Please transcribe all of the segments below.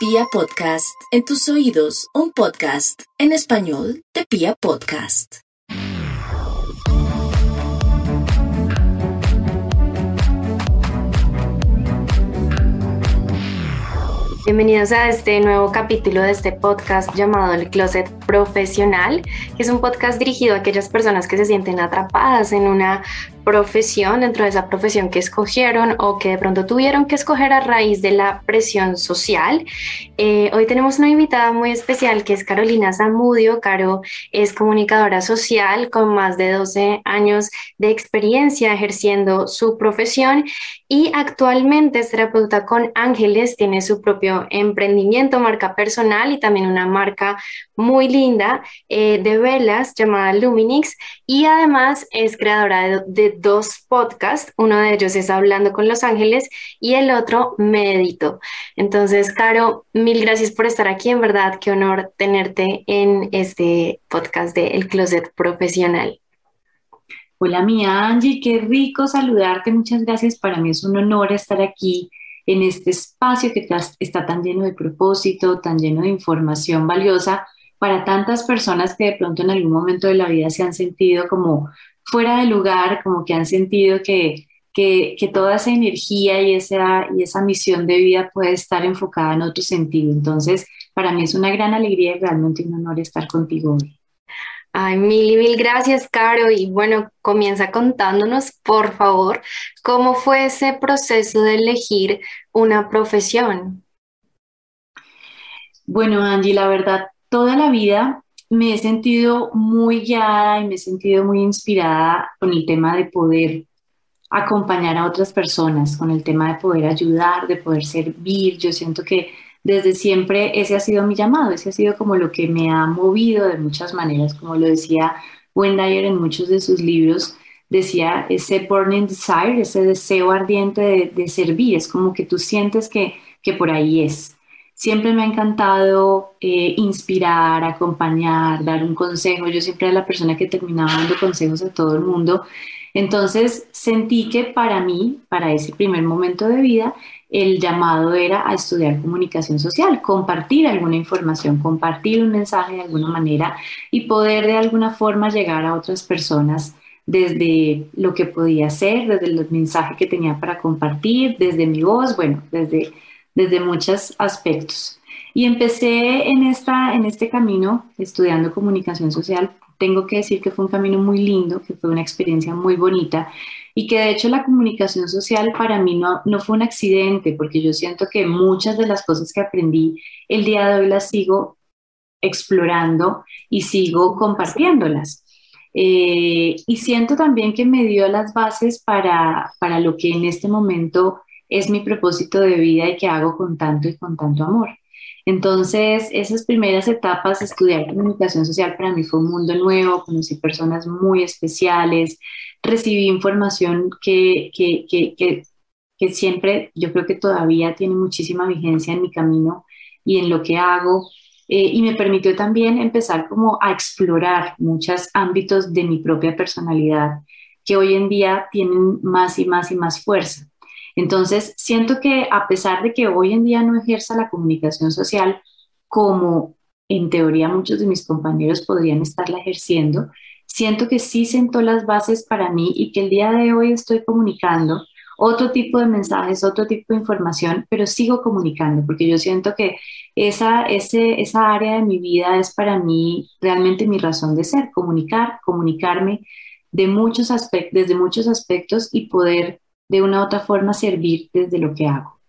Pia Podcast, en tus oídos, un podcast en español de Pia Podcast. Bienvenidos a este nuevo capítulo de este podcast llamado El Closet Profesional, que es un podcast dirigido a aquellas personas que se sienten atrapadas en una profesión, dentro de esa profesión que escogieron o que de pronto tuvieron que escoger a raíz de la presión social. Eh, hoy tenemos una invitada muy especial que es Carolina Zamudio. Caro es comunicadora social con más de 12 años de experiencia ejerciendo su profesión y actualmente es terapeuta con Ángeles, tiene su propio emprendimiento, marca personal y también una marca muy linda eh, de velas llamada Luminix y además es creadora de dos podcasts. Uno de ellos es Hablando con los Ángeles y el otro Medito. Entonces, Caro, mil gracias por estar aquí. En verdad, qué honor tenerte en este podcast de El Closet Profesional. Hola, mi Angie, qué rico saludarte. Muchas gracias. Para mí es un honor estar aquí en este espacio que está tan lleno de propósito, tan lleno de información valiosa para tantas personas que de pronto en algún momento de la vida se han sentido como fuera de lugar, como que han sentido que, que, toda esa energía y esa, y esa misión de vida puede estar enfocada en otro sentido. Entonces, para mí es una gran alegría y realmente un honor estar contigo hoy. Ay, mil y mil gracias, Caro. Y bueno, comienza contándonos, por favor, cómo fue ese proceso de elegir una profesión. Bueno, Angie, la verdad, toda la vida me he sentido muy guiada y me he sentido muy inspirada con el tema de poder acompañar a otras personas, con el tema de poder ayudar, de poder servir. Yo siento que desde siempre ese ha sido mi llamado, ese ha sido como lo que me ha movido de muchas maneras, como lo decía Wendy en muchos de sus libros, decía ese burning desire, ese deseo ardiente de, de servir, es como que tú sientes que, que por ahí es. Siempre me ha encantado eh, inspirar, acompañar, dar un consejo. Yo siempre era la persona que terminaba dando consejos a todo el mundo. Entonces sentí que para mí, para ese primer momento de vida, el llamado era a estudiar comunicación social, compartir alguna información, compartir un mensaje de alguna manera y poder de alguna forma llegar a otras personas desde lo que podía ser, desde el mensaje que tenía para compartir, desde mi voz, bueno, desde desde muchos aspectos. Y empecé en, esta, en este camino estudiando comunicación social. Tengo que decir que fue un camino muy lindo, que fue una experiencia muy bonita y que de hecho la comunicación social para mí no, no fue un accidente, porque yo siento que muchas de las cosas que aprendí el día de hoy las sigo explorando y sigo compartiéndolas. Eh, y siento también que me dio las bases para, para lo que en este momento es mi propósito de vida y que hago con tanto y con tanto amor. Entonces, esas primeras etapas, estudiar comunicación social para mí fue un mundo nuevo, conocí personas muy especiales, recibí información que, que, que, que, siempre, yo creo que todavía tiene muchísima vigencia en mi camino y en lo que hago. Eh, y me permitió también empezar como a explorar muchos ámbitos de mi propia personalidad que hoy en día tienen más y más y más fuerza. Entonces, siento que a pesar de que hoy en día no ejerza la comunicación social como en teoría muchos de mis compañeros podrían estarla ejerciendo, siento que sí sentó las bases para mí y que el día de hoy estoy comunicando otro tipo de mensajes, otro tipo de información, pero sigo comunicando porque yo siento que esa, ese, esa área de mi vida es para mí realmente mi razón de ser, comunicar, comunicarme de muchos aspectos, desde muchos aspectos y poder de una u otra forma servir desde lo que hago.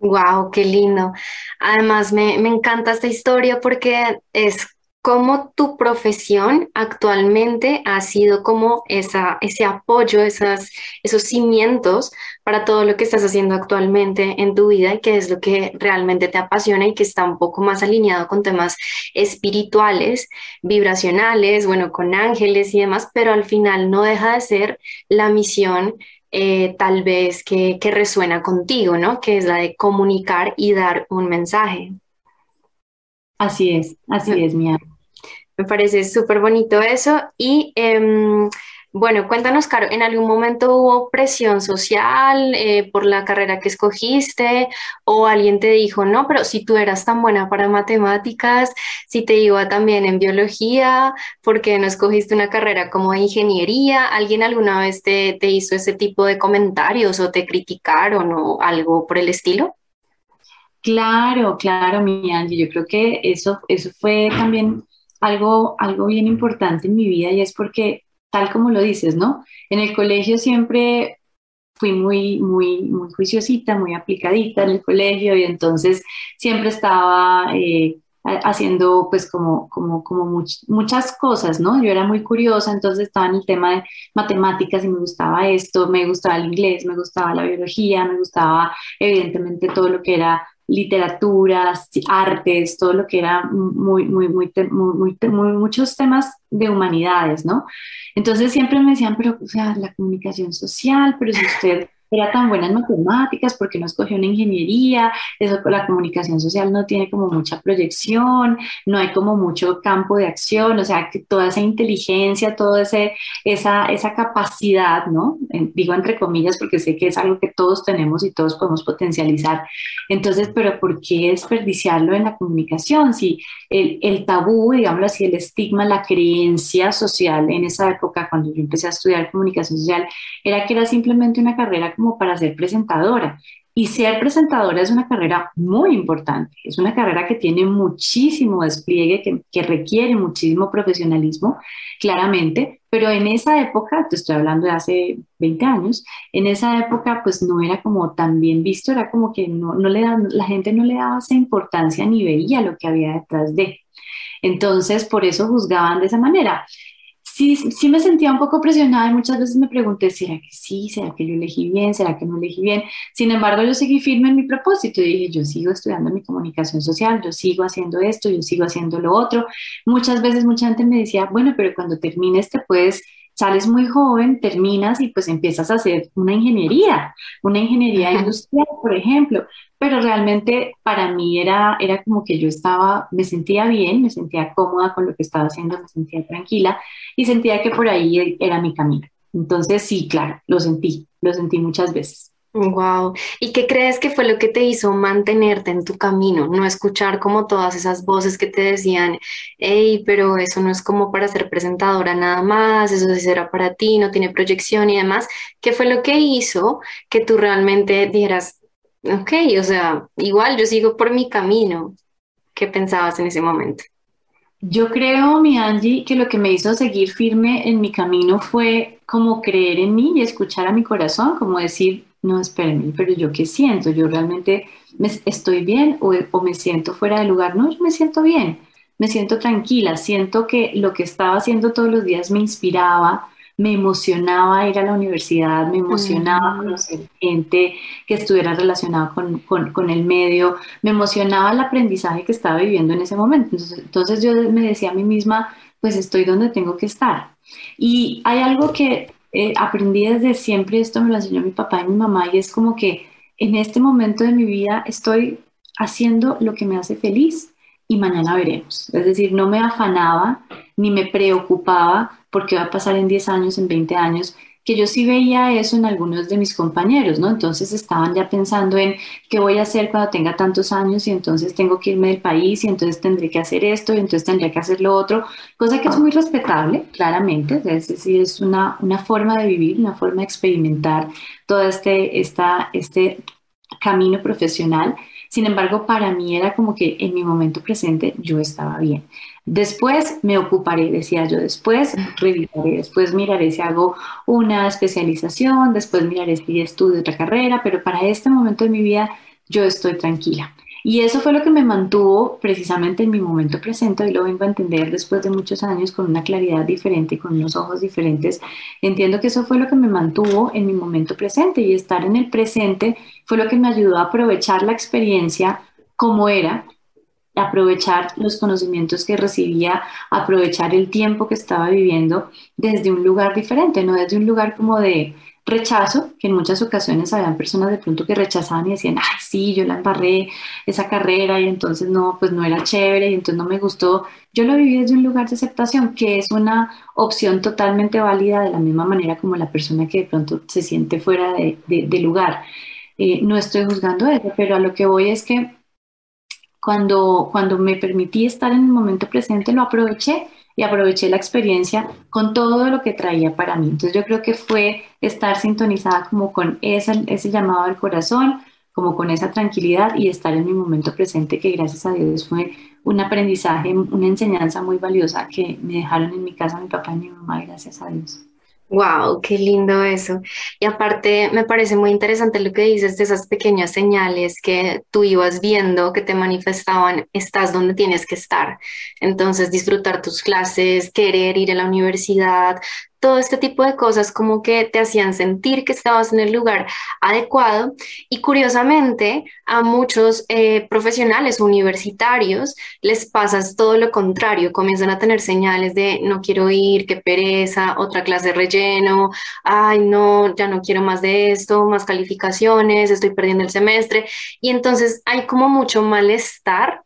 Wow, qué lindo. Además, me, me encanta esta historia porque es como tu profesión actualmente ha sido como esa, ese apoyo, esas, esos cimientos para todo lo que estás haciendo actualmente en tu vida y que es lo que realmente te apasiona y que está un poco más alineado con temas espirituales, vibracionales, bueno, con ángeles y demás, pero al final no deja de ser la misión eh, tal vez que, resuena contigo, ¿no? Que es la de comunicar y dar un mensaje. Así es, así es, Mía. Me parece súper bonito eso. Y em, Bueno, cuéntanos, Caro, ¿en algún momento hubo presión social eh, por la carrera que escogiste o alguien te dijo, no, pero si tú eras tan buena para matemáticas, si te iba también en biología, ¿por qué no escogiste una carrera como ingeniería? ¿Alguien alguna vez te, te hizo ese tipo de comentarios o te criticaron o algo por el estilo? Claro, claro, mi Angie, yo creo que eso, eso fue también algo, algo bien importante en mi vida y es porque como lo dices, ¿no? En el colegio siempre fui muy, muy, muy juiciosita, muy aplicadita en el colegio y entonces siempre estaba eh, haciendo pues como, como, como muchas cosas, ¿no? Yo era muy curiosa, entonces estaba en el tema de matemáticas y me gustaba esto, me gustaba el inglés, me gustaba la biología, me gustaba evidentemente todo lo que era literaturas, artes, todo lo que era muy, muy, muy, muy, muchos temas de humanidades, ¿no? Entonces siempre me decían, pero, o sea, la comunicación social, pero si usted era tan buena en matemáticas, porque no escogió una ingeniería? Eso la comunicación social no tiene como mucha proyección, no hay como mucho campo de acción, o sea, que toda esa inteligencia, toda esa, esa capacidad, ¿no? Digo entre comillas porque sé que es algo que todos tenemos y todos podemos potencializar. Entonces, pero ¿por qué desperdiciarlo en la comunicación? Si el, el tabú, digámoslo así, el estigma, la creencia social en esa época, cuando yo empecé a estudiar comunicación social, era que era simplemente una carrera como para ser presentadora. Y ser presentadora es una carrera muy importante, es una carrera que tiene muchísimo despliegue, que, que, requiere muchísimo profesionalismo, claramente, pero en esa época, te estoy hablando de hace 20 años, en esa época pues no era como tan bien visto, era como que no, no le da, la gente no le daba esa importancia ni veía lo que había detrás de. Entonces, por eso juzgaban de esa manera sí, sí me sentía un poco presionada y muchas veces me pregunté, ¿será que sí? ¿Será que yo elegí bien? ¿Será que no elegí bien? Sin embargo, yo seguí firme en mi propósito y dije, yo sigo estudiando mi comunicación social, yo sigo haciendo esto, yo sigo haciendo lo otro. Muchas veces mucha gente me decía, bueno, pero cuando termines te puedes sales muy joven, terminas y pues empiezas a hacer una ingeniería, una ingeniería industrial, por ejemplo, pero realmente para mí era, era como que yo estaba, me sentía bien, me sentía cómoda con lo que estaba haciendo, me sentía tranquila y sentía que por ahí era mi camino. Entonces sí, claro, lo sentí, lo sentí muchas veces. Wow. ¿Y qué crees que fue lo que te hizo mantenerte en tu camino? No escuchar como todas esas voces que te decían, hey, pero eso no es como para ser presentadora nada más, eso sí será para ti, no tiene proyección y demás. ¿Qué fue lo que hizo que tú realmente dijeras, ok, o sea, igual yo sigo por mi camino? ¿Qué pensabas en ese momento? Yo creo, mi Angie, que lo que me hizo seguir firme en mi camino fue como creer en mí y escuchar a mi corazón, como decir, no, espérenme, pero yo qué siento, yo realmente me, estoy bien o, o, me siento fuera de lugar. No, yo me siento bien, me siento tranquila, siento que lo que estaba haciendo todos los días me inspiraba, me emocionaba ir a la universidad, me emocionaba conocer gente que estuviera relacionada con, con, con, el medio, me emocionaba el aprendizaje que estaba viviendo en ese momento. Entonces, entonces yo me decía a mí misma, pues estoy donde tengo que estar. Y hay algo que eh, aprendí desde siempre, esto me lo enseñó mi papá y mi mamá, y es como que en este momento de mi vida estoy haciendo lo que me hace feliz y mañana veremos. Es decir, no me afanaba ni me preocupaba porque va a pasar en 10 años, en 20 años, que yo sí veía eso en algunos de mis compañeros, ¿no? Entonces estaban ya pensando en qué voy a hacer cuando tenga tantos años y entonces tengo que irme del país y entonces tendré que hacer esto y entonces tendría que hacer lo otro, cosa que es muy respetable, claramente, es decir, es una, una forma de vivir, una forma de experimentar todo este, esta, este camino profesional. Sin embargo, para mí era como que en mi momento presente yo estaba bien. Después me ocuparé, decía yo, después revisaré, después miraré si hago una especialización, después miraré si estudio otra carrera, pero para este momento de mi vida yo estoy tranquila. Y eso fue lo que me mantuvo precisamente en mi momento presente y lo vengo a entender después de muchos años con una claridad diferente, con unos ojos diferentes. Entiendo que eso fue lo que me mantuvo en mi momento presente y estar en el presente fue lo que me ayudó a aprovechar la experiencia como era aprovechar los conocimientos que recibía, aprovechar el tiempo que estaba viviendo desde un lugar diferente, no desde un lugar como de, rechazo, que en muchas ocasiones habían personas de pronto que rechazaban y decían, ay, sí, yo la embarré esa carrera y entonces no, pues no era chévere y entonces no me gustó. Yo lo viví desde un lugar de aceptación, que es una opción totalmente válida de la misma manera como la persona que de pronto se siente fuera de, lugar. Eh, no estoy juzgando eso, pero a lo que voy es que cuando, cuando me permití estar en el momento presente, lo aproveché y aproveché la experiencia con todo lo que traía para mí. Entonces yo creo que fue estar sintonizada como con ese, llamado al corazón, como con esa tranquilidad y estar en mi momento presente, que gracias a Dios fue un aprendizaje, una enseñanza muy valiosa que me dejaron en mi casa mi papá y mi mamá, gracias a Dios. Wow, qué lindo eso. Y aparte, me parece muy interesante lo que dices de esas pequeñas señales que tú ibas viendo que te manifestaban, estás donde tienes que estar. Entonces, disfrutar tus clases, querer ir a la universidad, todo este tipo de cosas como que te hacían sentir que estabas en el lugar adecuado. Y curiosamente a muchos eh, profesionales universitarios les pasa todo lo contrario, comienzan a tener señales de no quiero ir, qué pereza, otra clase de relleno, ay no, ya no quiero más de esto, más calificaciones, estoy perdiendo el semestre y entonces hay como mucho malestar,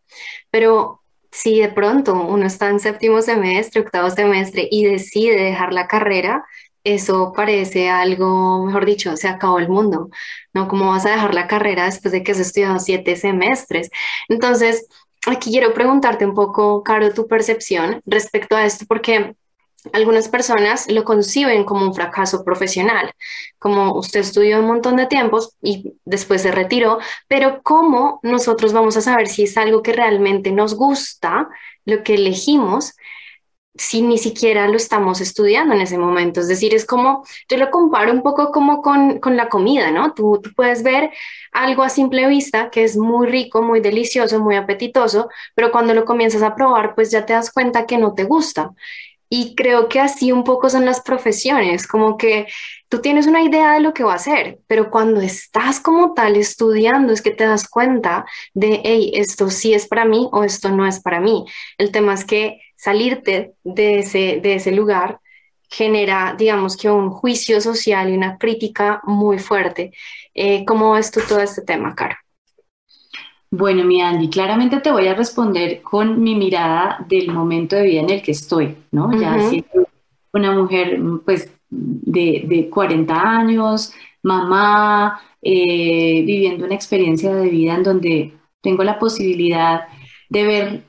pero si de pronto uno está en séptimo semestre, octavo semestre y decide dejar la carrera, eso parece algo, mejor dicho, se acabó el mundo, ¿no? ¿Cómo vas a dejar la carrera después de que has estudiado siete semestres? Entonces, aquí quiero preguntarte un poco, Caro, tu percepción respecto a esto, porque algunas personas lo conciben como un fracaso profesional, como usted estudió un montón de tiempos y después se retiró, pero ¿cómo nosotros vamos a saber si es algo que realmente nos gusta, lo que elegimos, si ni siquiera lo estamos estudiando en ese momento? Es decir, es como, yo lo comparo un poco como con, con la comida, ¿no? Tú, tú puedes ver algo a simple vista que es muy rico, muy delicioso, muy apetitoso, pero cuando lo comienzas a probar, pues ya te das cuenta que no te gusta. Y creo que así un poco son las profesiones, como que tú tienes una idea de lo que va a hacer, pero cuando estás como tal estudiando es que te das cuenta de, hey, esto sí es para mí o esto no es para mí. El tema es que salirte de ese, de ese lugar genera, digamos que un juicio social y una crítica muy fuerte. Eh, ¿Cómo ves tú todo este tema, Caro? Bueno, mi Andy, claramente te voy a responder con mi mirada del momento de vida en el que estoy, ¿no? Ya siendo una mujer, pues, de, 40 años, mamá, eh, viviendo una experiencia de vida en donde tengo la posibilidad de ver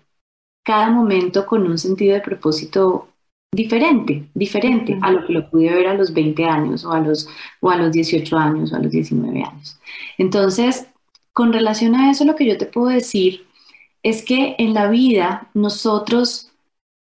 cada momento con un sentido de propósito diferente, diferente a lo que lo pude ver a los 20 años o a los, o a los 18 años o a los 19 años. Entonces, con relación a eso, lo que yo te puedo decir es que en la vida nosotros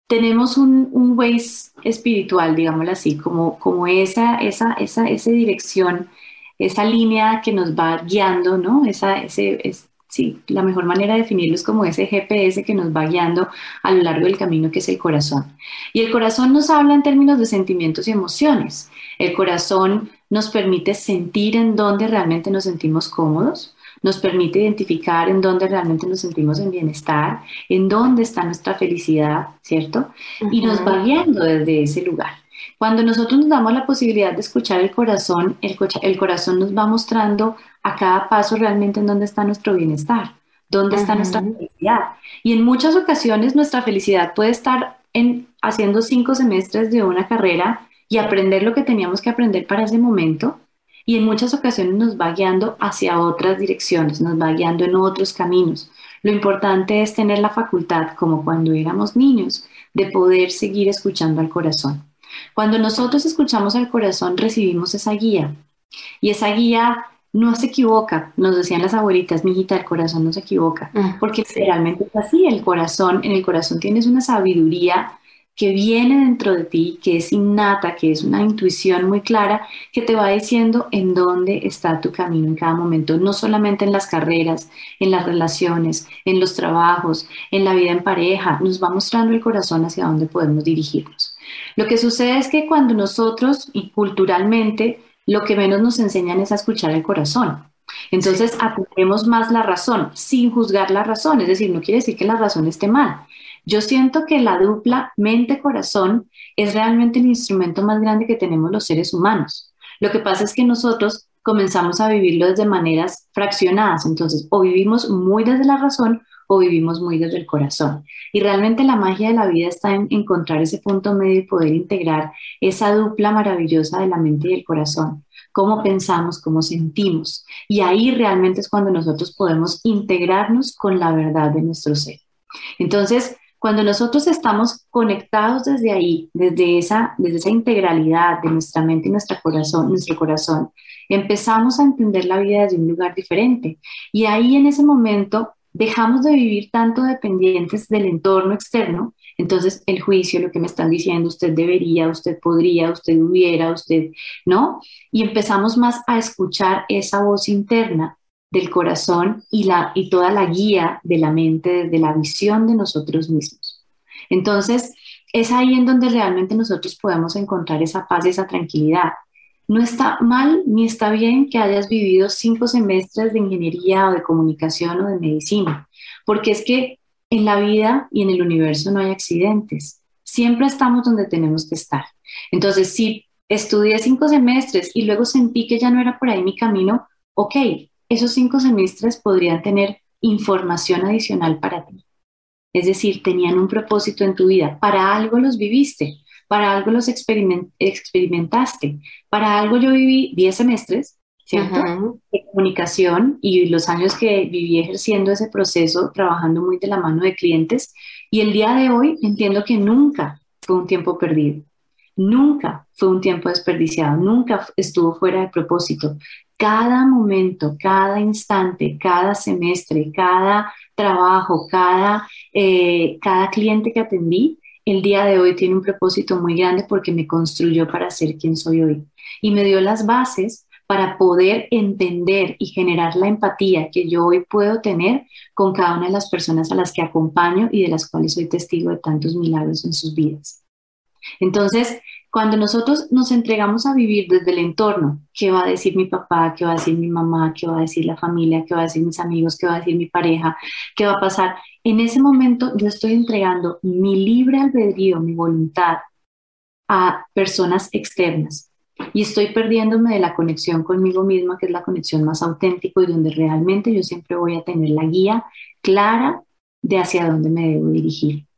tenemos un, un Waze espiritual, digámoslo así, como, como esa, esa, esa, esa dirección, esa línea que nos va guiando, ¿no? Esa, ese, es, sí, la mejor manera de definirlo es como ese GPS que nos va guiando a lo largo del camino que es el corazón. Y el corazón nos habla en términos de sentimientos y emociones. El corazón nos permite sentir en dónde realmente nos sentimos cómodos, nos permite identificar en dónde realmente nos sentimos en bienestar, en dónde está nuestra felicidad, ¿cierto? Y nos va guiando desde ese lugar. Cuando nosotros nos damos la posibilidad de escuchar el corazón, el, el corazón nos va mostrando a cada paso realmente en dónde está nuestro bienestar, dónde está nuestra felicidad. Y en muchas ocasiones nuestra felicidad puede estar en haciendo cinco semestres de una carrera y aprender lo que teníamos que aprender para ese momento, y en muchas ocasiones nos va guiando hacia otras direcciones, nos va guiando en otros caminos. Lo importante es tener la facultad, como cuando éramos niños, de poder seguir escuchando al corazón. Cuando nosotros escuchamos al corazón, recibimos esa guía. Y esa guía no se equivoca, nos decían las abuelitas, mi hijita, el corazón no se equivoca, mm, porque realmente es así, el corazón, en el corazón tienes una sabiduría que viene dentro de ti, que es innata, que es una intuición muy clara, que te va diciendo en dónde está tu camino en cada momento, no solamente en las carreras, en las relaciones, en los trabajos, en la vida en pareja, nos va mostrando el corazón hacia dónde podemos dirigirnos. Lo que sucede es que cuando nosotros y culturalmente lo que menos nos enseñan es a escuchar el corazón. Entonces atendemos más la razón sin juzgar la razón, es decir, no quiere decir que la razón esté mal, yo siento que la dupla mente-corazón es realmente el instrumento más grande que tenemos los seres humanos. Lo que pasa es que nosotros comenzamos a vivirlo desde maneras fraccionadas, entonces o vivimos muy desde la razón o vivimos muy desde el corazón. Y realmente la magia de la vida está en encontrar ese punto medio y poder integrar esa dupla maravillosa de la mente y el corazón cómo pensamos, cómo sentimos. Y ahí realmente es cuando nosotros podemos integrarnos con la verdad de nuestro ser. Entonces, cuando nosotros estamos conectados desde ahí, desde esa, desde esa integralidad de nuestra mente y nuestro corazón, nuestro corazón, empezamos a entender la vida desde un lugar diferente. Y ahí en ese momento dejamos de vivir tanto dependientes del entorno externo. Entonces, el juicio, lo que me están diciendo, usted debería, usted podría, usted hubiera, usted, ¿no? Y empezamos más a escuchar esa voz interna del corazón y, la, y toda la guía de la mente, de la visión de nosotros mismos. Entonces, es ahí en donde realmente nosotros podemos encontrar esa paz y esa tranquilidad. No está mal ni está bien que hayas vivido cinco semestres de ingeniería o de comunicación o de medicina, porque es que en la vida y en el universo no hay accidentes. Siempre estamos donde tenemos que estar. Entonces, si estudié cinco semestres y luego sentí que ya no era por ahí mi camino, ok, esos cinco semestres podrían tener información adicional para ti. Es decir, tenían un propósito en tu vida. Para algo los viviste para algo los experimentaste, para algo yo viví 10 semestres, ¿cierto? De comunicación y los años que viví ejerciendo ese proceso, trabajando muy de la mano de clientes, y el día de hoy entiendo que nunca fue un tiempo perdido, nunca fue un tiempo desperdiciado, nunca estuvo fuera de propósito. Cada momento, cada instante, cada semestre, cada trabajo, cada, eh, cada cliente que atendí, el día de hoy tiene un propósito muy grande porque me construyó para ser quien soy hoy y me dio las bases para poder entender y generar la empatía que yo hoy puedo tener con cada una de las personas a las que acompaño y de las cuales soy testigo de tantos milagros en sus vidas. Entonces, cuando nosotros nos entregamos a vivir desde el entorno, ¿qué va a decir mi papá? ¿Qué va a decir mi mamá? ¿Qué va a decir la familia? ¿Qué va a decir mis amigos? ¿Qué va a decir mi pareja? ¿Qué va a pasar? En ese momento yo estoy entregando mi libre albedrío, mi voluntad a personas externas y estoy perdiéndome de la conexión conmigo misma, que es la conexión más auténtica y donde realmente yo siempre voy a tener la guía clara de hacia dónde me debo dirigir.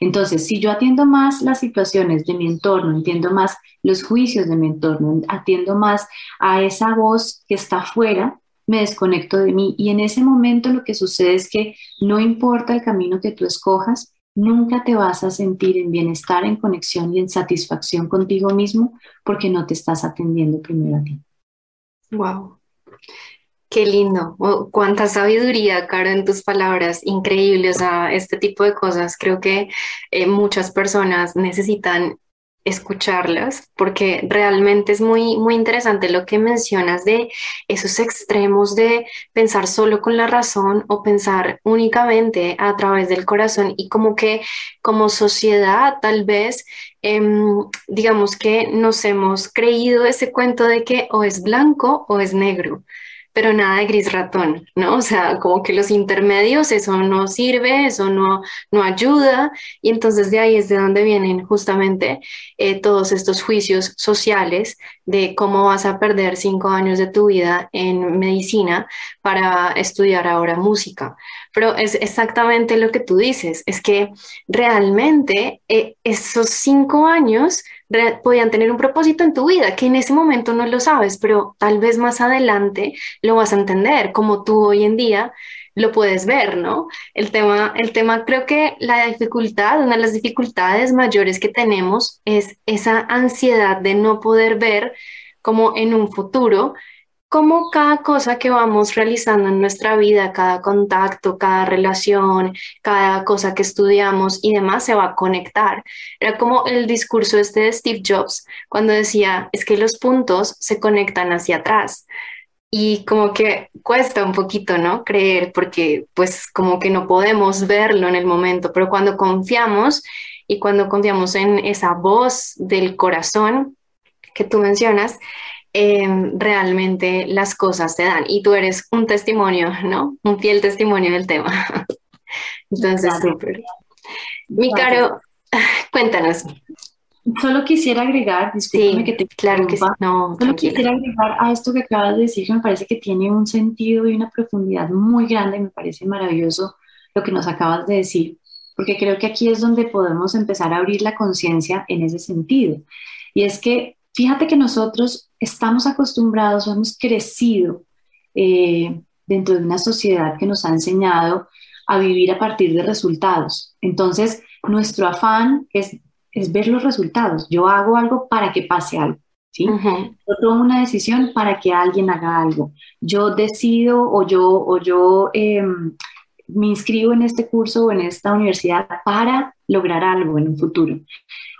Entonces, si yo atiendo más las situaciones de mi entorno, entiendo más los juicios de mi entorno, atiendo más a esa voz que está afuera, me desconecto de mí y en ese momento lo que sucede es que no importa el camino que tú escojas, nunca te vas a sentir en bienestar, en conexión y en satisfacción contigo mismo porque no te estás atendiendo primero a ti. Wow. Qué lindo, oh, cuánta sabiduría, Caro, en tus palabras, increíble, o sea, este tipo de cosas. Creo que eh, muchas personas necesitan escucharlas porque realmente es muy muy interesante lo que mencionas de esos extremos de pensar solo con la razón o pensar únicamente a través del corazón. Y como que como sociedad tal vez em, digamos que nos hemos creído ese cuento de que o es blanco o es negro pero nada de gris ratón, ¿no? O sea, como que los intermedios, eso no sirve, eso no, no ayuda, y entonces de ahí es de donde vienen justamente eh, todos estos juicios sociales de cómo vas a perder cinco años de tu vida en medicina para estudiar ahora música. Pero es exactamente lo que tú dices, es que realmente eh, esos cinco años podían tener un propósito en tu vida, que en ese momento no lo sabes, pero tal vez más adelante lo vas a entender, como tú hoy en día lo puedes ver, ¿no? El tema, el tema, creo que la dificultad, una de las dificultades mayores que tenemos es esa ansiedad de no poder ver como en un futuro cómo cada cosa que vamos realizando en nuestra vida, cada contacto, cada relación, cada cosa que estudiamos y demás se va a conectar. Era como el discurso este de Steve Jobs cuando decía, es que los puntos se conectan hacia atrás. Y como que cuesta un poquito, ¿no? Creer, porque pues como que no podemos verlo en el momento, pero cuando confiamos y cuando confiamos en esa voz del corazón que tú mencionas, Em, realmente las cosas se dan. Y tú eres un testimonio, ¿no? Un fiel testimonio del tema. Entonces, súper. Mi caro, cuéntanos. Solo quisiera agregar, discúlpame que te claro que sí. no, solo quisiera agregar a esto que acabas de decir que me parece que tiene un sentido y una profundidad muy grande, me parece maravilloso lo que nos acabas de decir, porque creo que aquí es donde podemos empezar a abrir la conciencia en ese sentido. Y es que fíjate que nosotros estamos acostumbrados, hemos crecido eh, dentro de una sociedad que nos ha enseñado a vivir a partir de resultados. Entonces, nuestro afán es es ver los resultados. Yo hago algo para que pase algo. ¿sí? Yo tomo una decisión para que alguien haga algo. Yo decido o yo, o yo em, me inscribo en este curso o en esta universidad para lograr algo en un futuro.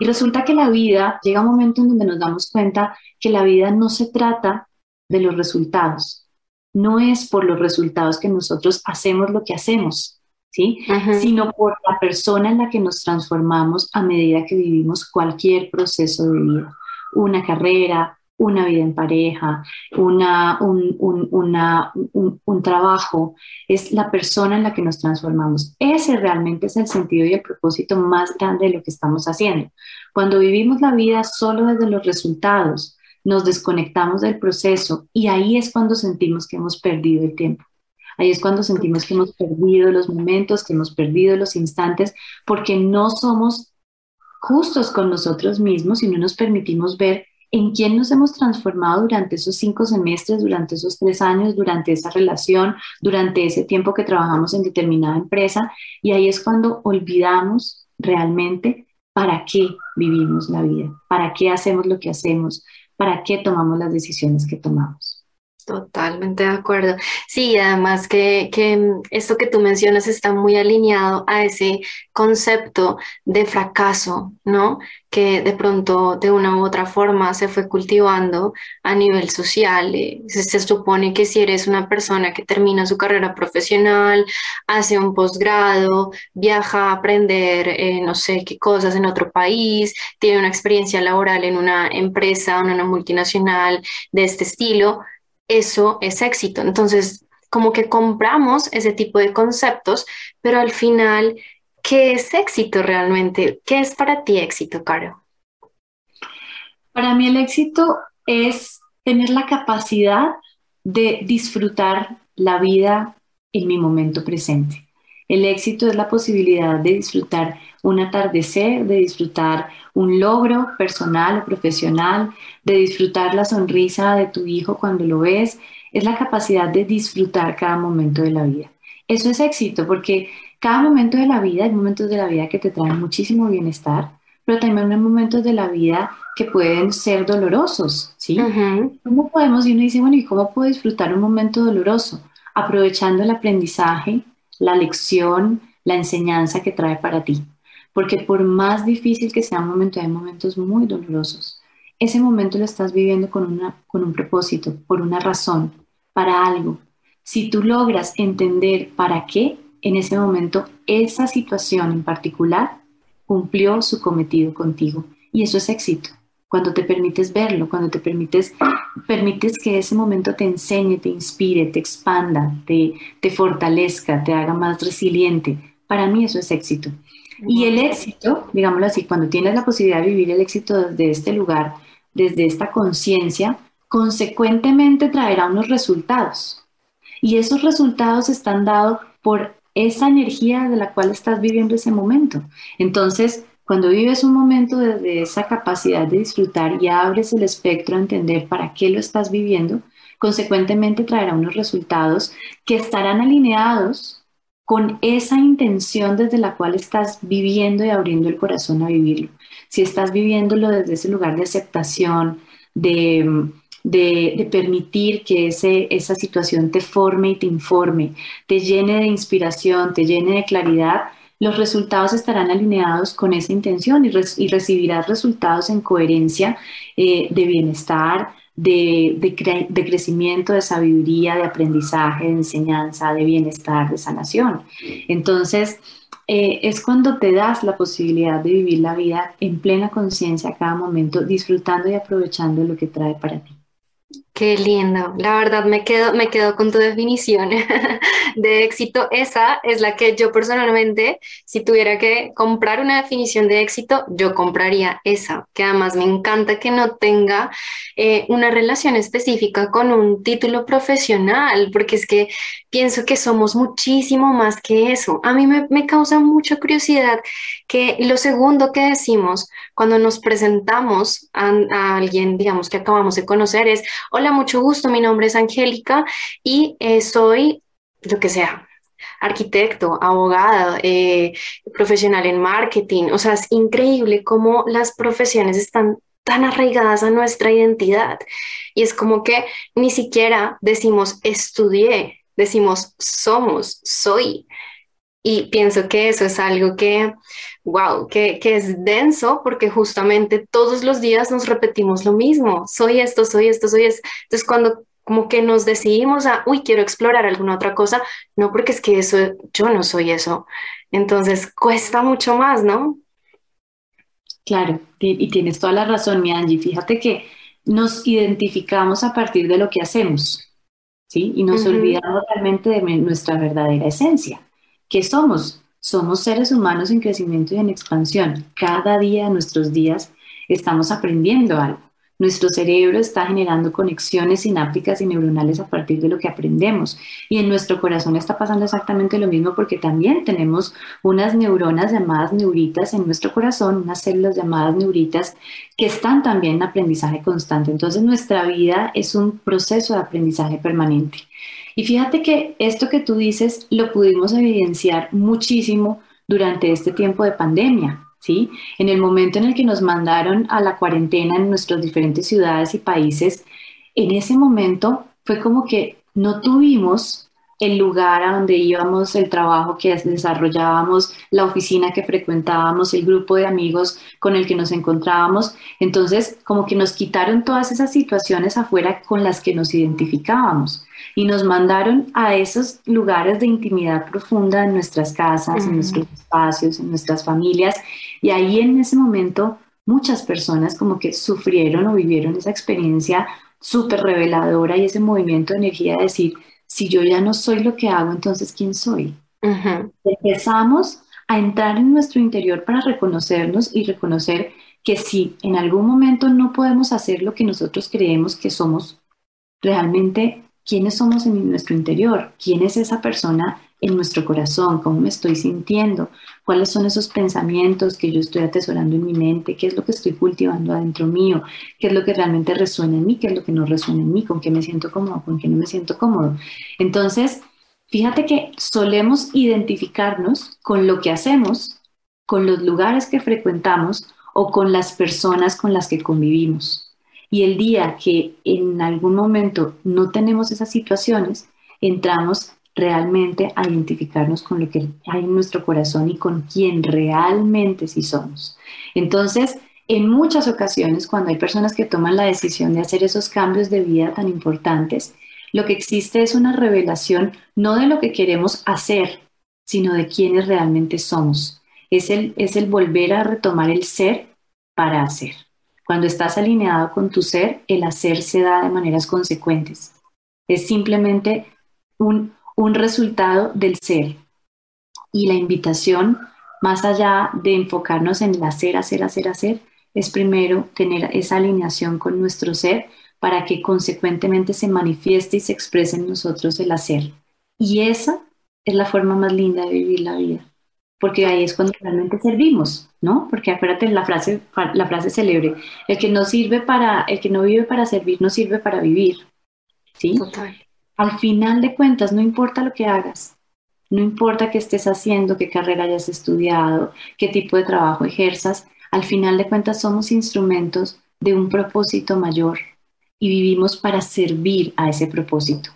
Y resulta que la vida llega un momento en donde nos damos cuenta que la vida no se trata de los resultados. No es por los resultados que nosotros hacemos lo que hacemos, ¿sí? Sino por la persona en la que nos transformamos a medida que vivimos cualquier proceso de vida, una carrera, una vida en pareja, una, un, un, un, trabajo, es la persona en la que nos transformamos. Ese realmente es el sentido y el propósito más grande de lo que estamos haciendo. Cuando vivimos la vida solo desde los resultados, nos desconectamos del proceso y ahí es cuando sentimos que hemos perdido el tiempo. Ahí es cuando sentimos que hemos perdido los momentos, que hemos perdido los instantes, porque no somos justos con nosotros mismos y no nos permitimos ver en quién nos hemos transformado durante esos cinco semestres, durante esos tres años, durante esa relación, durante ese tiempo que trabajamos en determinada empresa. Y ahí es cuando olvidamos realmente para qué vivimos la vida, para qué hacemos lo que hacemos, para qué tomamos las decisiones que tomamos. Totalmente de acuerdo. Sí, además que, que, esto que tú mencionas está muy alineado a ese concepto de fracaso, ¿no? Que de pronto de una u otra forma se fue cultivando a nivel social. Eh, se, supone que si eres una persona que termina su carrera profesional, hace un posgrado, viaja a aprender eh, no sé qué cosas en otro país, tiene una experiencia laboral en una empresa, en una multinacional de este estilo, eso es éxito. Entonces, como que compramos ese tipo de conceptos, pero al final, ¿qué es éxito realmente? ¿Qué es para ti éxito, Caro? Para mí el éxito es tener la capacidad de disfrutar la vida en mi momento presente. El éxito es la posibilidad de disfrutar un atardecer, de disfrutar un logro personal o profesional, de disfrutar la sonrisa de tu hijo cuando lo ves, es la capacidad de disfrutar cada momento de la vida. Eso es éxito porque cada momento de la vida, hay momentos de la vida que te traen muchísimo bienestar, pero también hay momentos de la vida que pueden ser dolorosos, ¿sí? ¿Cómo podemos, y uno dice, bueno, ¿y cómo puedo disfrutar un momento doloroso? Aprovechando el aprendizaje, la lección, la enseñanza que trae para ti. Porque por más difícil que sea un momento, hay momentos muy dolorosos. Ese momento lo estás viviendo con, una, con un propósito, por una razón, para algo. Si tú logras entender para qué, en ese momento esa situación en particular cumplió su cometido contigo. Y eso es éxito. Cuando te permites verlo, cuando te permites, permites que ese momento te enseñe, te inspire, te expanda, te, te fortalezca, te haga más resiliente. Para mí eso es éxito. Y el éxito, digámoslo así, cuando tienes la posibilidad de vivir el éxito desde este lugar, desde esta conciencia, consecuentemente traerá unos resultados. Y esos resultados están dados por esa energía de la cual estás viviendo ese momento. Entonces, cuando vives un momento desde esa capacidad de disfrutar y abres el espectro a entender para qué lo estás viviendo, consecuentemente traerá unos resultados que estarán alineados con esa intención desde la cual estás viviendo y abriendo el corazón a vivirlo. Si estás viviéndolo desde ese lugar de aceptación, de, de, permitir que ese, esa situación te forme y te informe, te llene de inspiración, te llene de claridad, los resultados estarán alineados con esa intención y, recibirás resultados en coherencia eh, de bienestar, de, de, crecimiento, de sabiduría, de aprendizaje, de enseñanza, de bienestar, de sanación. Entonces, eh, es cuando te das la posibilidad de vivir la vida en plena conciencia a cada momento, disfrutando y aprovechando lo que trae para ti. Qué lindo. La verdad me quedo, me quedo con tu definición de éxito. Esa es la que yo personalmente, si tuviera que comprar una definición de éxito, yo compraría esa, que además me encanta que no tenga eh, una relación específica con un título profesional, porque es que pienso que somos muchísimo más que eso. A mí me, causa mucha curiosidad que lo segundo que decimos cuando nos presentamos a, a alguien, digamos, que acabamos de conocer es, Hola, mucho gusto, mi nombre es Angélica y eh, soy lo que sea, arquitecto, abogada, eh, profesional en marketing. O sea, es increíble cómo las profesiones están tan arraigadas a nuestra identidad. Y es como que ni siquiera decimos estudié, decimos somos, soy. Y pienso que eso es algo que, wow, que, que, es denso porque justamente todos los días nos repetimos lo mismo. Soy esto, soy esto, soy esto. Entonces cuando como que nos decidimos a, uy, quiero explorar alguna otra cosa, no porque es que eso, yo no soy eso. Entonces cuesta mucho más, ¿no? Claro, y tienes toda la razón, mi Angie. Fíjate que nos identificamos a partir de lo que hacemos, ¿sí? Y nos uh -huh. olvidamos realmente de nuestra verdadera esencia. ¿Qué somos? Somos seres humanos en crecimiento y en expansión. Cada día de nuestros días estamos aprendiendo algo. Nuestro cerebro está generando conexiones sinápticas y neuronales a partir de lo que aprendemos. Y en nuestro corazón está pasando exactamente lo mismo porque también tenemos unas neuronas llamadas neuritas en nuestro corazón, unas células llamadas neuritas que están también en aprendizaje constante. Entonces nuestra vida es un proceso de aprendizaje permanente. Y fíjate que esto que tú dices lo pudimos evidenciar muchísimo durante este tiempo de pandemia. ¿Sí? En el momento en el que nos mandaron a la cuarentena en nuestras diferentes ciudades y países, en ese momento fue como que no tuvimos el lugar a donde íbamos, el trabajo que desarrollábamos, la oficina que frecuentábamos, el grupo de amigos con el que nos encontrábamos. Entonces, como que nos quitaron todas esas situaciones afuera con las que nos identificábamos y nos mandaron a esos lugares de intimidad profunda en nuestras casas, uh -huh. en nuestros espacios, en nuestras familias. Y ahí en ese momento muchas personas como que sufrieron o vivieron esa experiencia súper reveladora y ese movimiento de energía de decir, si yo ya no soy lo que hago, entonces ¿quién soy? Uh -huh. Empezamos a entrar en nuestro interior para reconocernos y reconocer que si en algún momento no podemos hacer lo que nosotros creemos que somos, realmente quiénes somos en nuestro interior, quién es esa persona en nuestro corazón, cómo me estoy sintiendo, cuáles son esos pensamientos que yo estoy atesorando en mi mente, qué es lo que estoy cultivando adentro mío, qué es lo que realmente resuena en mí, qué es lo que no resuena en mí, con qué me siento cómodo, con qué no me siento cómodo. Entonces, fíjate que solemos identificarnos con lo que hacemos, con los lugares que frecuentamos o con las personas con las que convivimos. Y el día que en algún momento no tenemos esas situaciones, entramos realmente a identificarnos con lo que hay en nuestro corazón y con quién realmente sí somos. Entonces, en muchas ocasiones, cuando hay personas que toman la decisión de hacer esos cambios de vida tan importantes, lo que existe es una revelación no de lo que queremos hacer, sino de quiénes realmente somos. Es el, es el volver a retomar el ser para hacer. Cuando estás alineado con tu ser, el hacer se da de maneras consecuentes. Es simplemente un, un resultado del ser. Y la invitación, más allá de enfocarnos en el hacer, hacer, hacer, hacer, es primero tener esa alineación con nuestro ser para que consecuentemente se manifieste y se exprese en nosotros el hacer. Y esa es la forma más linda de vivir la vida porque ahí es cuando realmente servimos, ¿no? Porque acuérdate la frase, la frase célebre, el que no sirve para, el que no vive para servir, no sirve para vivir, ¿sí? Total. Al final de cuentas, no importa lo que hagas, no importa qué estés haciendo, qué carrera hayas estudiado, qué tipo de trabajo ejerzas, al final de cuentas somos instrumentos de un propósito mayor y vivimos para servir a ese propósito.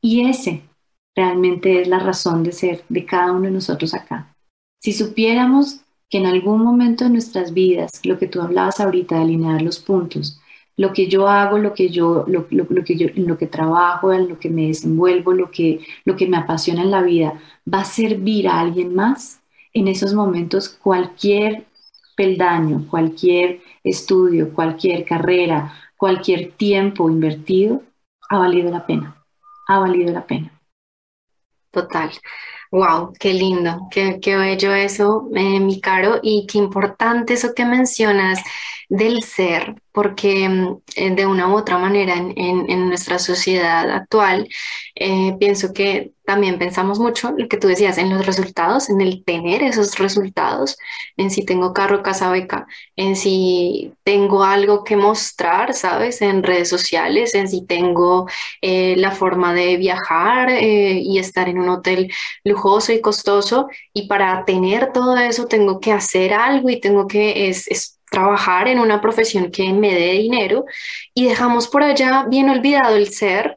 Y ese realmente es la razón de ser de cada uno de nosotros acá. Si supiéramos que en algún momento de nuestras vidas, lo que tú hablabas ahorita de alinear los puntos, lo que yo hago, lo que yo, lo, lo, lo, que yo, en lo que trabajo, en lo que me desenvuelvo, lo que, lo que me apasiona en la vida, va a servir a alguien más, en esos momentos cualquier peldaño, cualquier estudio, cualquier carrera, cualquier tiempo invertido ha valido la pena, ha valido la pena. Total. Wow, qué lindo, qué, qué bello eso, eh, mi caro, y qué importante eso que mencionas del ser, porque mm, eh, de una u otra manera en, nuestra sociedad actual, eh, pienso que también pensamos mucho lo que tú decías en los resultados, en el tener esos resultados, en si tengo carro, casa, beca, en si tengo algo que mostrar, ¿sabes? En redes sociales, en si tengo eh, la forma de viajar y estar en un hotel lujoso y costoso. Y para tener todo eso tengo que hacer algo y tengo que es trabajar en una profesión que me dé dinero y dejamos por allá bien olvidado el ser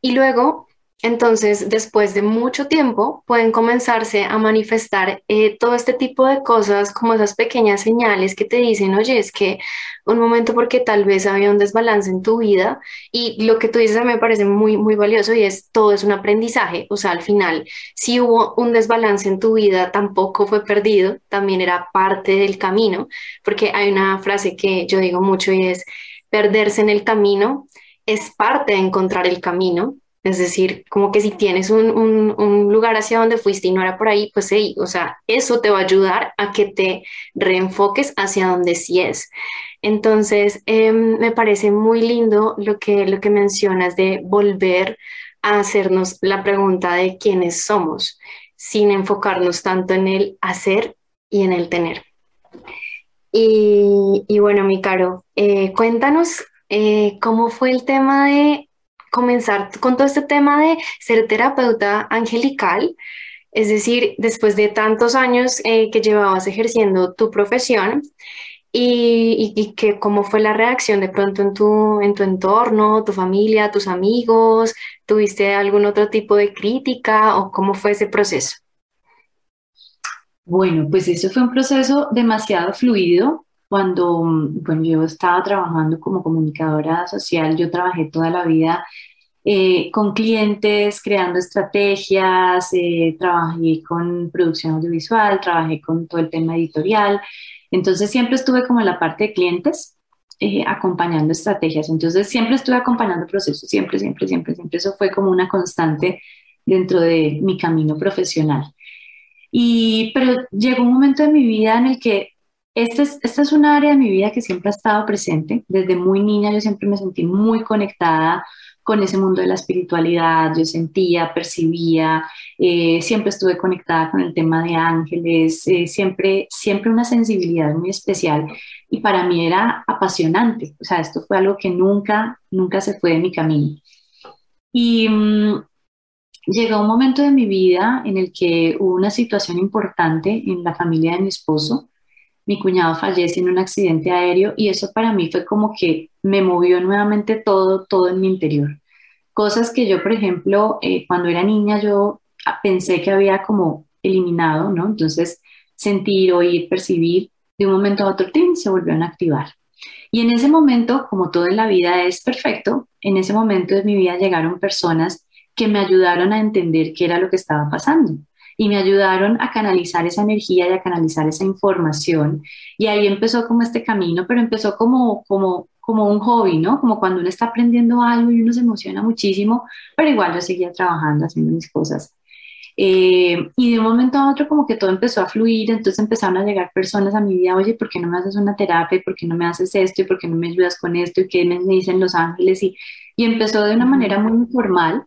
y luego entonces, después de mucho tiempo, pueden comenzarse a manifestar eh, todo este tipo de cosas, como esas pequeñas señales que te dicen, oye, es que un momento porque tal vez había un desbalance en tu vida y lo que tú dices me parece muy, muy valioso y es todo es un aprendizaje. O sea, al final, si hubo un desbalance en tu vida, tampoco fue perdido, también era parte del camino, porque hay una frase que yo digo mucho y es, perderse en el camino es parte de encontrar el camino es decir, como que si tienes un, lugar hacia donde fuiste y no era por ahí, pues sí, o sea, eso te va a ayudar a que te reenfoques hacia donde sí es. Entonces, em, me parece muy lindo lo que, lo que mencionas de volver a hacernos la pregunta de quiénes somos, sin enfocarnos tanto en el hacer y en el tener. Y, bueno, mi caro, eh, cuéntanos eh, cómo fue el tema de comenzar con todo este tema de ser terapeuta angelical, es decir, después de tantos años eh, que llevabas ejerciendo tu profesión y, y, que cómo fue la reacción de pronto en tu, en tu entorno, tu familia, tus amigos, ¿tuviste algún otro tipo de crítica o cómo fue ese proceso? Bueno, pues eso fue un proceso demasiado fluido. Cuando bueno, yo estaba trabajando como comunicadora social, yo trabajé toda la vida eh, con clientes, creando estrategias, eh, trabajé con producción audiovisual, trabajé con todo el tema editorial. Entonces siempre estuve como en la parte de clientes, eh, acompañando estrategias. Entonces siempre estuve acompañando procesos, siempre, siempre, siempre, siempre. Eso fue como una constante dentro de mi camino profesional. Y, pero llegó un momento de mi vida en el que es, esta es una área de mi vida que siempre ha estado presente. Desde muy niña yo siempre me sentí muy conectada con ese mundo de la espiritualidad, yo sentía, percibía, eh, siempre estuve conectada con el tema de ángeles, eh, siempre, siempre una sensibilidad muy especial y para mí era apasionante, o sea, esto fue algo que nunca, nunca se fue de mi camino. Y mm, llegó un momento de mi vida en el que hubo una situación importante en la familia de mi esposo, mi cuñado fallece en un accidente aéreo y eso para mí fue como que me movió nuevamente todo, todo en mi interior. Cosas que yo, por ejemplo, eh, cuando era niña yo pensé que había como eliminado, ¿no? Entonces, sentir, oír, percibir, de un momento a otro, se volvieron a activar. Y en ese momento, como todo en la vida es perfecto, en ese momento de mi vida llegaron personas que me ayudaron a entender qué era lo que estaba pasando y me ayudaron a canalizar esa energía y a canalizar esa información. Y ahí empezó como este camino, pero empezó como, como, como un hobby, ¿no? Como cuando uno está aprendiendo algo y uno se emociona muchísimo, pero igual yo seguía trabajando, haciendo mis cosas. Eh, y de un momento a otro como que todo empezó a fluir, entonces empezaron a llegar personas a mi vida, oye, ¿por qué no me haces una terapia? ¿Por qué no me haces esto? ¿Y por qué no me ayudas con esto? ¿Y qué me dicen los ángeles? Y, y empezó de una manera muy informal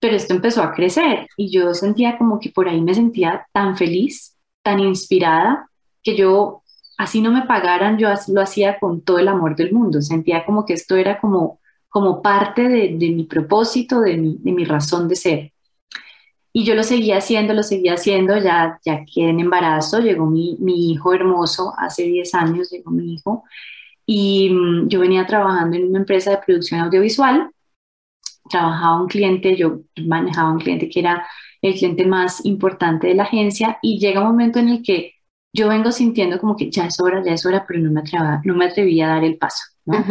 pero esto empezó a crecer y yo sentía como que por ahí me sentía tan feliz, tan inspirada, que yo, así no me pagaran, yo lo hacía con todo el amor del mundo, sentía como que esto era como, como parte de, mi propósito, de mi, de mi, razón de ser. Y yo lo seguía haciendo, lo seguía haciendo, ya, ya quedé en embarazo, llegó mi, mi hijo hermoso, hace 10 años llegó mi hijo, y mm, yo venía trabajando en una empresa de producción audiovisual trabajaba un cliente, yo manejaba un cliente que era el cliente más importante de la agencia y llega un momento en el que yo vengo sintiendo como que ya es hora, ya es hora, pero no me atrevía, no me atrevía a dar el paso. ¿no?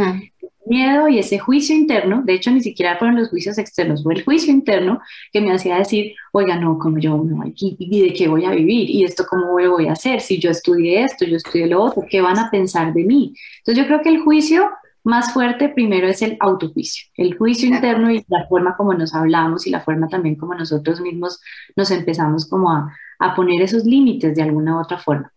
Miedo y ese juicio interno, de hecho ni siquiera fueron los juicios externos, fue el juicio interno que me hacía decir, oiga, no, como yo, no, ¿y de qué voy a vivir? ¿Y esto cómo voy a hacer? Si yo estudié esto, yo estudié lo otro, ¿qué van a pensar de mí? Entonces yo creo que el juicio más fuerte primero es el autojuicio, el juicio interno y la forma como nos hablamos y la forma también como nosotros mismos nos empezamos como a, a poner esos límites de alguna u otra forma.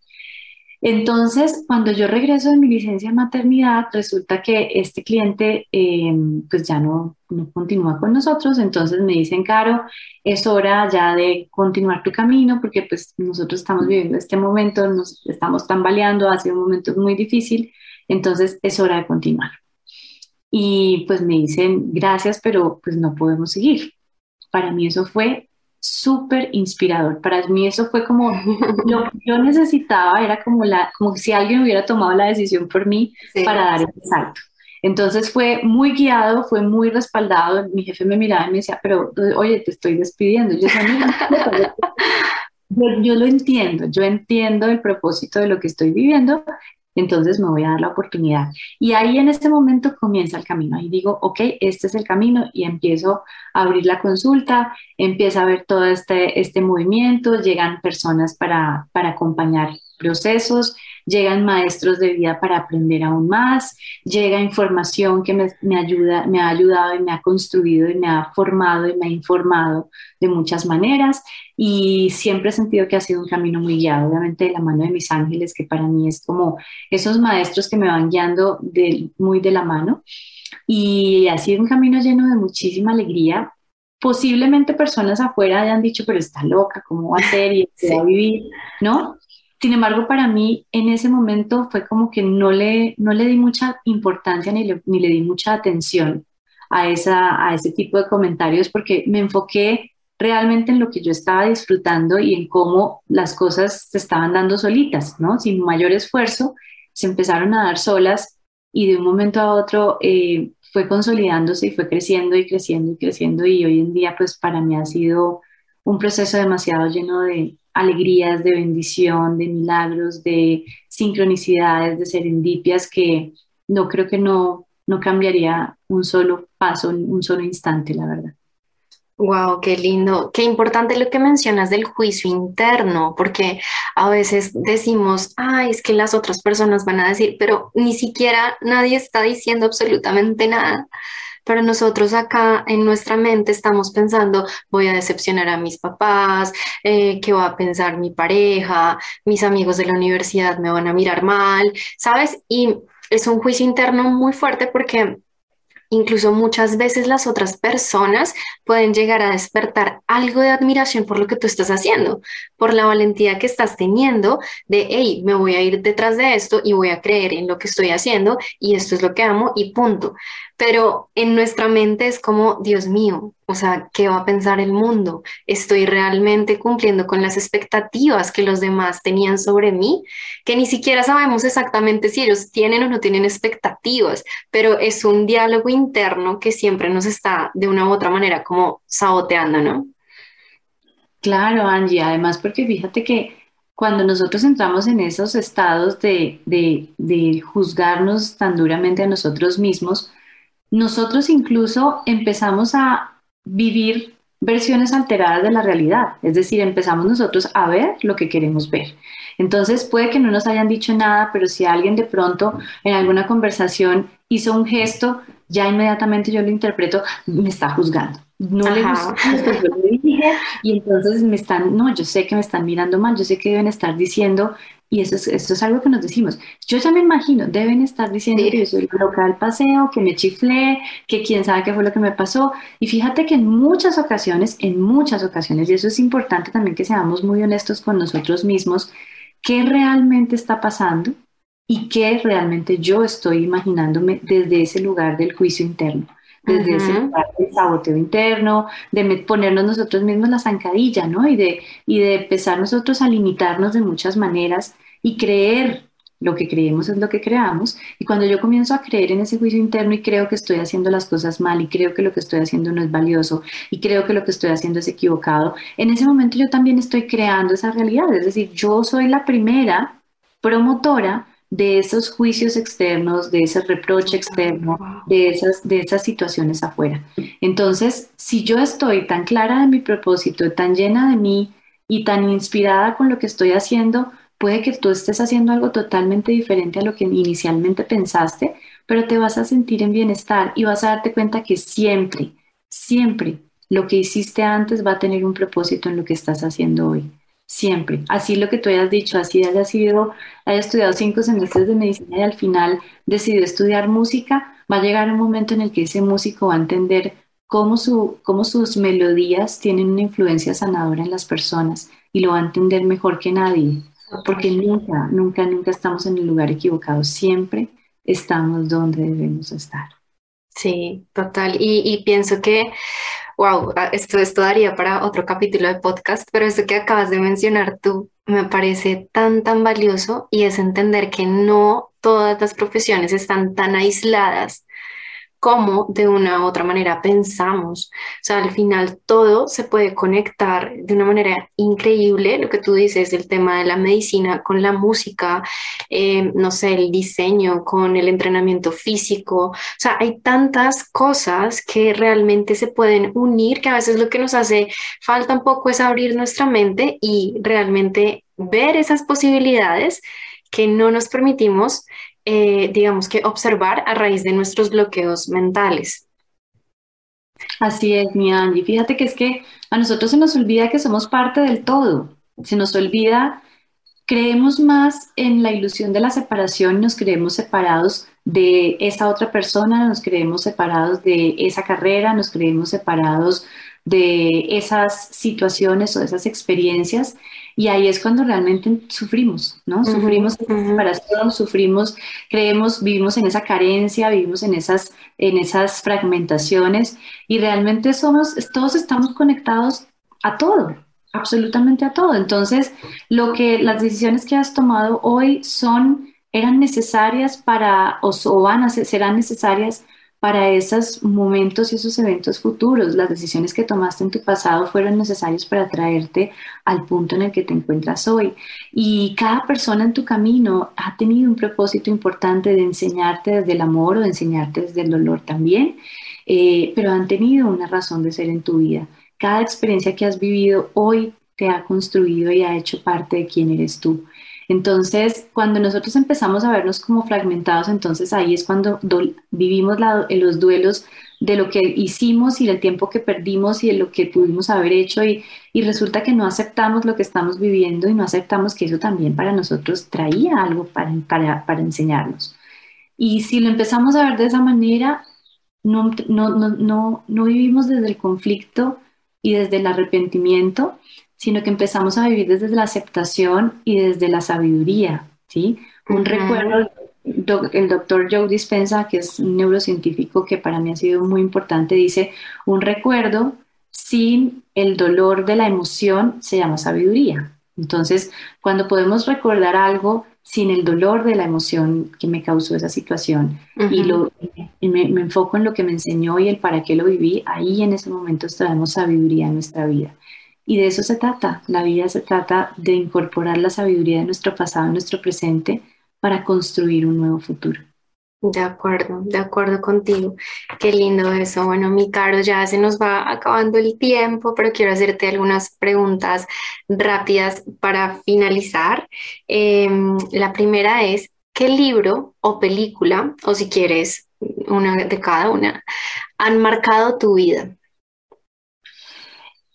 Entonces, cuando yo regreso de mi licencia de maternidad, resulta que este cliente eh, pues ya no, no, continúa con nosotros, entonces me dicen, Caro, es hora ya de continuar tu camino porque pues nosotros estamos viviendo este momento, nos estamos tambaleando, ha sido un momento muy difícil, entonces es hora de continuar. Y pues me dicen, gracias, pero pues no podemos seguir. Para mí eso fue súper inspirador. Para mí eso fue como lo que yo necesitaba, era como, la, como si alguien hubiera tomado la decisión por mí para dar ese salto. Entonces fue muy guiado, fue muy respaldado. Mi jefe me miraba y me decía, pero oye, te estoy despidiendo. Yo, yo, yo lo entiendo, yo entiendo el propósito de lo que estoy viviendo entonces me voy a dar la oportunidad. Y ahí en este momento comienza el camino. Ahí digo, ok, este es el camino y empiezo a abrir la consulta, empiezo a ver todo este, este movimiento, llegan personas para, para acompañar procesos, llegan maestros de vida para aprender aún más, llega información que me, ayuda, me ha ayudado y me ha construido y me ha formado y me ha informado de muchas maneras y siempre he sentido que ha sido un camino muy guiado, obviamente de la mano de mis ángeles, que para mí es como esos maestros que me van guiando de, muy de la mano y ha sido un camino lleno de muchísima alegría. Posiblemente personas afuera hayan dicho, pero está loca, ¿cómo va a ser y va a vivir? ¿No? Sin embargo, para mí en ese momento fue como que no le, no le di mucha importancia ni le, ni le di mucha atención a, esa, a ese tipo de comentarios porque me enfoqué realmente en lo que yo estaba disfrutando y en cómo las cosas se estaban dando solitas, ¿no? Sin mayor esfuerzo, se empezaron a dar solas y de un momento a otro eh, fue consolidándose y fue creciendo y creciendo y creciendo y hoy en día pues para mí ha sido un proceso demasiado lleno de, alegrías, de bendición, de milagros, de sincronicidades, de serendipias que no creo que no, no cambiaría un solo paso, un solo instante, la verdad. Wow, qué lindo, qué importante lo que mencionas del juicio interno, porque a veces decimos, ay, es que las otras personas van a decir, pero ni siquiera nadie está diciendo absolutamente nada. Pero nosotros acá en nuestra mente estamos pensando, voy a decepcionar a mis papás, eh, qué va a pensar mi pareja, mis amigos de la universidad me van a mirar mal, ¿sabes? Y es un juicio interno muy fuerte porque Incluso muchas veces las otras personas pueden llegar a despertar algo de admiración por lo que tú estás haciendo, por la valentía que estás teniendo de, hey, me voy a ir detrás de esto y voy a creer en lo que estoy haciendo y esto es lo que amo y punto pero en nuestra mente es como, Dios mío, o sea, ¿qué va a pensar el mundo? ¿Estoy realmente cumpliendo con las expectativas que los demás tenían sobre mí? Que ni siquiera sabemos exactamente si ellos tienen o no tienen expectativas, pero es un diálogo interno que siempre nos está de una u otra manera como saboteando, ¿no? Claro, Angie, además porque fíjate que cuando nosotros entramos en esos estados de, de, de juzgarnos tan duramente a nosotros mismos, nosotros incluso empezamos a vivir versiones alteradas de la realidad, es decir, empezamos nosotros a ver lo que queremos ver. Entonces puede que no nos hayan dicho nada, pero si alguien de pronto en alguna conversación hizo un gesto, ya inmediatamente yo lo interpreto, me está juzgando. No le gusta lo que yo le dije y entonces me están, no, yo sé que me están mirando mal, yo sé que deben estar diciendo y eso es, esto es algo que nos decimos. Yo ya me imagino, deben estar diciendo que yo soy loca del paseo, que me chiflé, que quién sabe qué fue lo que me pasó. Y fíjate que en muchas ocasiones, en muchas ocasiones, y eso es importante también que seamos muy honestos con nosotros mismos, qué realmente está pasando y qué realmente yo estoy imaginándome desde ese lugar del juicio interno desde ese lugar del saboteo interno, de ponernos nosotros mismos la zancadilla, ¿no? Y de, y de empezar nosotros a limitarnos de muchas maneras y creer lo que creemos es lo que creamos. Y cuando yo comienzo a creer en ese juicio interno y creo que estoy haciendo las cosas mal y creo que lo que estoy haciendo no es valioso y creo que lo que estoy haciendo es equivocado, en ese momento yo también estoy creando esa realidad. Es decir, yo soy la primera promotora de esos juicios externos, de ese reproche externo, de esas, de esas situaciones afuera. Entonces, si yo estoy tan clara de mi propósito, tan llena de mí y tan inspirada con lo que estoy haciendo, puede que tú estés haciendo algo totalmente diferente a lo que inicialmente pensaste, pero te vas a sentir en bienestar y vas a darte cuenta que siempre, siempre lo que hiciste antes va a tener un propósito en lo que estás haciendo hoy. Siempre. Así lo que tú hayas dicho, así haya sido, haya estudiado cinco semestres de medicina y al final decidió estudiar música, va a llegar un momento en el que ese músico va a entender cómo, su, cómo sus melodías tienen una influencia sanadora en las personas y lo va a entender mejor que nadie, porque nunca, nunca, nunca estamos en el lugar equivocado, siempre estamos donde debemos estar. Sí, total. Y, y pienso que wow, ah, esto, esto daría para otro capítulo de podcast, pero esto que acabas de mencionar tú me parece tan, tan valioso y es entender que no todas las profesiones están tan aisladas cómo de una u otra manera pensamos. O sea, al final todo se puede conectar de una manera increíble, lo que tú dices, el tema de la medicina con la música, eh, no sé, el diseño con el entrenamiento físico. O sea, hay tantas cosas que realmente se pueden unir que a veces lo que nos hace falta un poco es abrir nuestra mente y realmente ver esas posibilidades que no nos permitimos eh, digamos que observar a raíz de nuestros bloqueos mentales. Así es, mi Angie. Fíjate que es que a nosotros se nos olvida que somos parte del todo. Se nos olvida, creemos más en la ilusión de la separación, nos creemos separados de esa otra persona, nos creemos separados de esa carrera, nos creemos separados de esas situaciones o esas experiencias y ahí es cuando realmente sufrimos, ¿no? Sufrimos esa separación, sufrimos, creemos, vivimos en esa carencia, vivimos en esas, en esas fragmentaciones y realmente somos, todos estamos conectados a todo, absolutamente a todo. Entonces, lo que las decisiones que has tomado hoy son, eran necesarias para, o, o van a ser, serán necesarias para esos momentos y esos eventos futuros. Las decisiones que tomaste en tu pasado fueron necesarias para traerte al punto en el que te encuentras hoy. Y cada persona en tu camino ha tenido un propósito importante de enseñarte desde el amor o de enseñarte desde el dolor también, eh, pero han tenido una razón de ser en tu vida. Cada experiencia que has vivido hoy te ha construido y ha hecho parte de quién eres tú. Entonces, cuando nosotros empezamos a vernos como fragmentados, entonces ahí es cuando vivimos los duelos de lo que hicimos y del tiempo que perdimos y de lo que pudimos haber hecho y, resulta que no aceptamos lo que estamos viviendo y no aceptamos que eso también para nosotros traía algo para, enseñarnos. Y si lo empezamos a ver de esa manera, no vivimos desde el conflicto y desde el arrepentimiento, sino que empezamos a vivir desde la aceptación y desde la sabiduría, ¿sí? Un recuerdo, el doctor Joe Dispensa, que es un neurocientífico que para mí ha sido muy importante, dice, un recuerdo sin el dolor de la emoción se llama sabiduría. Entonces, cuando podemos recordar algo sin el dolor de la emoción que me causó esa situación y, lo, me, me, enfoco en lo que me enseñó y el para qué lo viví, ahí en ese momento traemos sabiduría en nuestra vida. Y de eso se trata. La vida se trata de incorporar la sabiduría de nuestro pasado en nuestro presente para construir un nuevo futuro. De acuerdo, de acuerdo contigo. Qué lindo eso. Bueno, mi caro, ya se nos va acabando el tiempo, pero quiero hacerte algunas preguntas rápidas para finalizar. Em, la primera es, ¿qué libro o película, o si quieres, una de cada una, han marcado tu vida?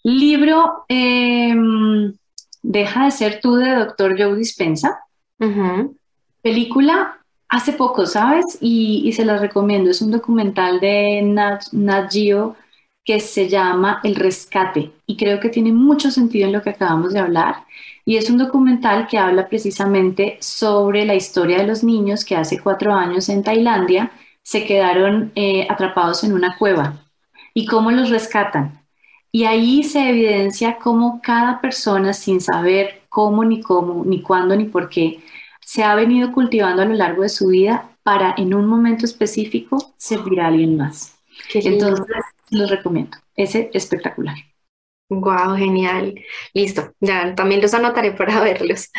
Libro em, Deja de ser tú de Doctor Joe Dispensa. Película hace poco, ¿sabes? Y, se las recomiendo. Es un documental de Nat, Nat Geo que se llama El Rescate y creo que tiene mucho sentido en lo que acabamos de hablar. Y es un documental que habla precisamente sobre la historia de los niños que hace cuatro años en Tailandia se quedaron eh, atrapados en una cueva y cómo los rescatan. Y ahí se evidencia cómo cada persona, sin saber cómo, ni cómo, ni cuándo, ni por qué, se ha venido cultivando a lo largo de su vida para en un momento específico servir a alguien más. Entonces, los recomiendo. Ese espectacular. Wow, genial. Listo, ya también los anotaré para verlos.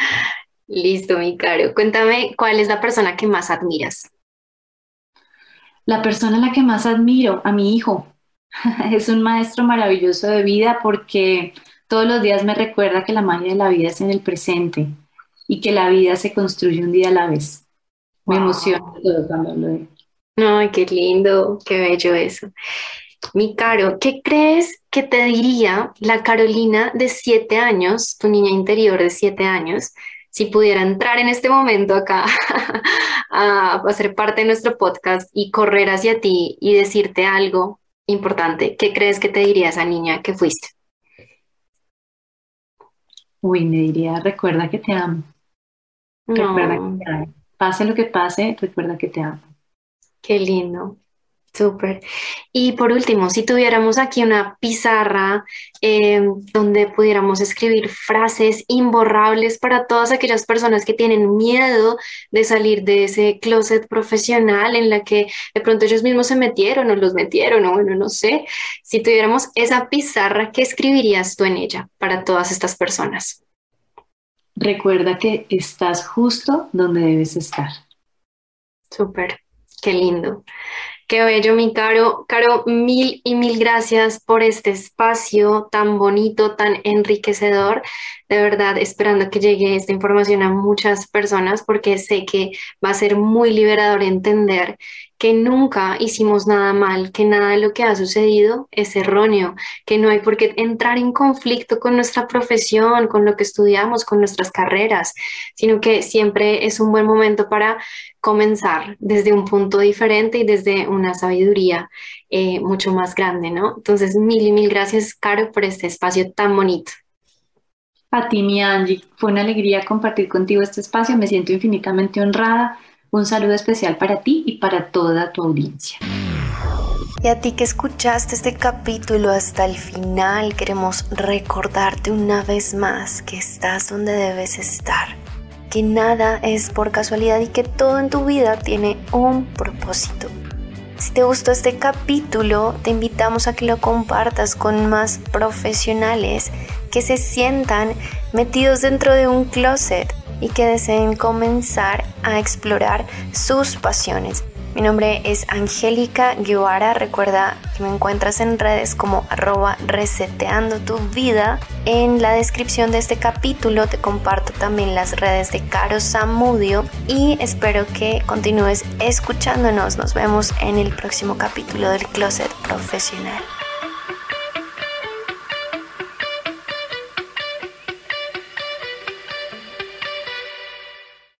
Listo, mi caro. Cuéntame, ¿cuál es la persona que más admiras? La persona a la que más admiro, a mi hijo. es un maestro maravilloso de vida porque todos los días me recuerda que la magia de la vida es en el presente y que la vida se construye un día a la vez. Me emociona todo cuando hablo de Ay, qué lindo, qué bello eso. Mi Caro, ¿qué crees que te diría la Carolina de siete años, tu niña interior de siete años, si pudiera entrar en este momento acá a, a ser parte de nuestro podcast y correr hacia ti y decirte algo importante? ¿Qué crees que te diría esa niña que fuiste? Uy, me diría, recuerda que te amo. Recuerda que te amo. Pase lo que pase, recuerda que te amo. Qué lindo. Súper. Y por último, si tuviéramos aquí una pizarra eh, donde pudiéramos escribir frases imborrables para todas aquellas personas que tienen miedo de salir de ese closet profesional en la que de pronto ellos mismos se metieron o los metieron o bueno, no sé. Si tuviéramos esa pizarra, ¿qué escribirías tú en ella para todas estas personas? Recuerda que estás justo donde debes estar. Súper, qué lindo. Qué bello, mi Caro. Caro, mil y mil gracias por este espacio tan bonito, tan enriquecedor. De verdad, esperando que llegue esta información a muchas personas porque sé que va a ser muy liberador entender que nunca hicimos nada mal, que nada de lo que ha sucedido es erróneo, que no hay por qué entrar en conflicto con nuestra profesión, con lo que estudiamos, con nuestras carreras, sino que siempre es un buen momento para comenzar desde un punto diferente y desde una sabiduría eh, mucho más grande, ¿no? Entonces, mil y mil gracias, Caro, por este espacio tan bonito. A ti, mi Angie, fue una alegría compartir contigo este espacio, me siento infinitamente honrada un saludo especial para ti y para toda tu audiencia. Y a ti que escuchaste este capítulo hasta el final, queremos recordarte una vez más que estás donde debes estar, que nada es por casualidad y que todo en tu vida tiene un propósito. Si te gustó este capítulo, te invitamos a que lo compartas con más profesionales que se sientan metidos dentro de un closet y que deseen comenzar a explorar sus pasiones. Mi nombre es Angélica Guevara. Recuerda que me encuentras en redes como arroba reseteando tu vida. En la descripción de este capítulo te comparto también las redes de Caro Samudio y espero que continúes escuchándonos. Nos vemos en el próximo capítulo del Closet Profesional.